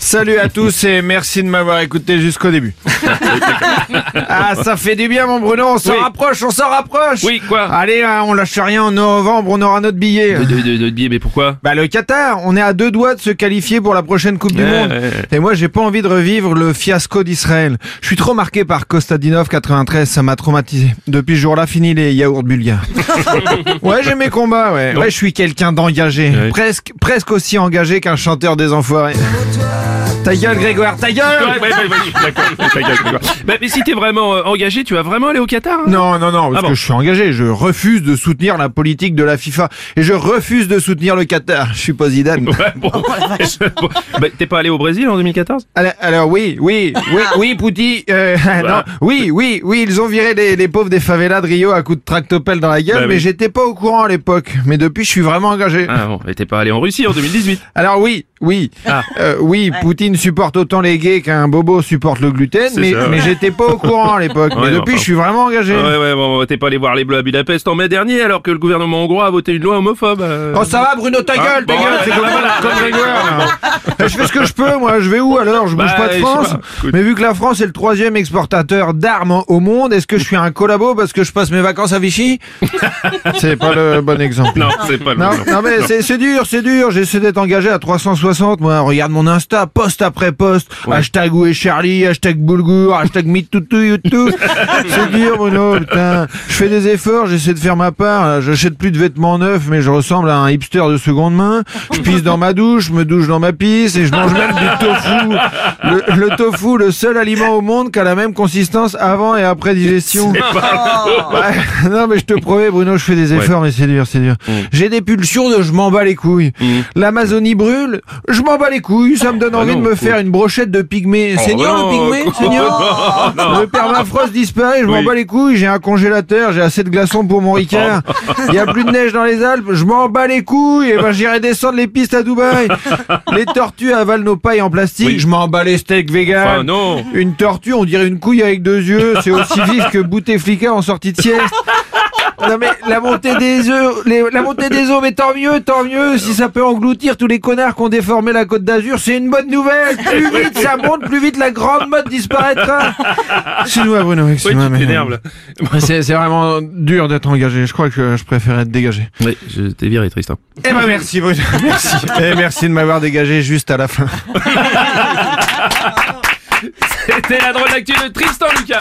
Salut à tous et merci de m'avoir écouté jusqu'au début. ah, ça fait du bien mon Bruno, on s'en Oui. rapproche, on s'en rapproche Oui, quoi Allez, hein, on lâche rien, en novembre on aura notre billet. De, de, de, de billet, mais pourquoi Bah le Qatar, on est à deux doigts de se qualifier pour la prochaine Coupe du Monde. ouais, ouais. Et moi j'ai pas envie de revivre le fiasco d'Israël. Je suis trop marqué par Kostadinov 93, ça m'a traumatisé. Depuis ce jour-là, fini les yaourts bulgares. ouais, j'ai mes combats, ouais. Ouais, je suis quelqu'un d'engagé. Ouais. Presque, presque aussi engagé qu'un chanteur des enfoirés. Ta gueule Grégoire, ta gueule Ouais, ouais, ouais, ouais, d'accord, ta gueule, d'accord. Bah, mais si t'es vraiment euh, engagé, tu vas vraiment aller au Qatar hein? Non, non, non, parce Ah bon que je suis engagé. Je refuse de soutenir la politique de la FIFA. Et je refuse de soutenir le Qatar. Je suis pas Zidane. Ouais, bon. Bon, bah, t'es pas allé au Brésil en 2014 Alors, alors, oui, oui, oui, oui, Pouty, euh, non, oui, oui, oui, ils ont viré les, les pauvres des favelas de Rio à coups de tractopelle dans la gueule, Bah mais oui. j'étais pas au courant à l'époque. Mais depuis, je suis vraiment engagé. Ah bon, et t'es pas allé en Russie en 2018 Alors oui, oui, Ah. euh, oui, Poutine supporte autant les gays qu'un bobo supporte le gluten, mais, ça, ouais. mais j'étais pas au courant à l'époque. Ouais, mais non, depuis, je suis vraiment engagé. Ouais, ouais, bon, t'es pas allé voir les Bleus à Budapest en mai dernier alors que le gouvernement hongrois a voté une loi homophobe. euh. Oh ça va Bruno ta Ah, gueule ta gueule c'est comme, là. Je fais ce que je peux moi je vais où alors? Je bouge Bah, pas de France pas, mais vu que la France est le troisième exportateur d'armes au monde est-ce que je suis un collabo parce que je passe mes vacances à Vichy? C'est pas le bon exemple Non, c'est pas le bon. non mais c'est dur, c'est dur. J'essaie d'être engagé à 360. Moi, regarde mon Insta, post après post. Hashtag où est Charlie, hashtag Boulgour, hashtag MeTooToo, YouTube. c'est dur, Bruno. Putain, je fais des efforts, j'essaie de faire ma part. J'achète plus de vêtements neufs, mais je ressemble à un hipster de seconde main. Je pisse dans ma douche, je me douche dans ma pisse et je mange même du tofu. Le, le tofu, le seul aliment au monde qui a la même consistance avant et après digestion. Ouais, non mais je te promets Bruno, je fais des efforts mais c'est dur, c'est dur. J'ai des pulsions de je m'en bats les couilles. L'Amazonie brûle, je m'en bats les couilles, ça me donne envie non, de me faire une brochette de pygmée. Seigneur non, le pygmée, seigneur. Le permafrost disparaît, je m'en Oui. bats les couilles, j'ai un congélateur, j'ai assez de glaçons pour mon Ricard. Il y a plus de neige dans les Alpes, je m'en bats les couilles, et ben j'irai descendre les pistes à Dubaï. Les tortues avalent nos pailles en plastique, Oui. je m'en bats les steaks vegan. Enfin, non. Une tortue, on dirait une couille avec deux yeux. C'est aussi vif que Bouteflika en sortie de sieste. Non mais la montée des œufs, les- la montée des eaux, mais tant mieux, tant mieux. Si ça peut engloutir tous les connards qui ont déformé la Côte d'Azur, c'est une bonne nouvelle. Plus vite ça monte, plus vite la grande mode disparaîtra. Bruno, Ouais, excuse-moi. tu mais- mais C'est c'est vraiment dur d'être engagé. Je crois que je préfère être dégagé. Oui, je t'ai viré Tristan. Eh ben merci Bruno, merci. Et merci de m'avoir dégagé juste à la fin. C'était la drôle d'actu de Tristan Lucas.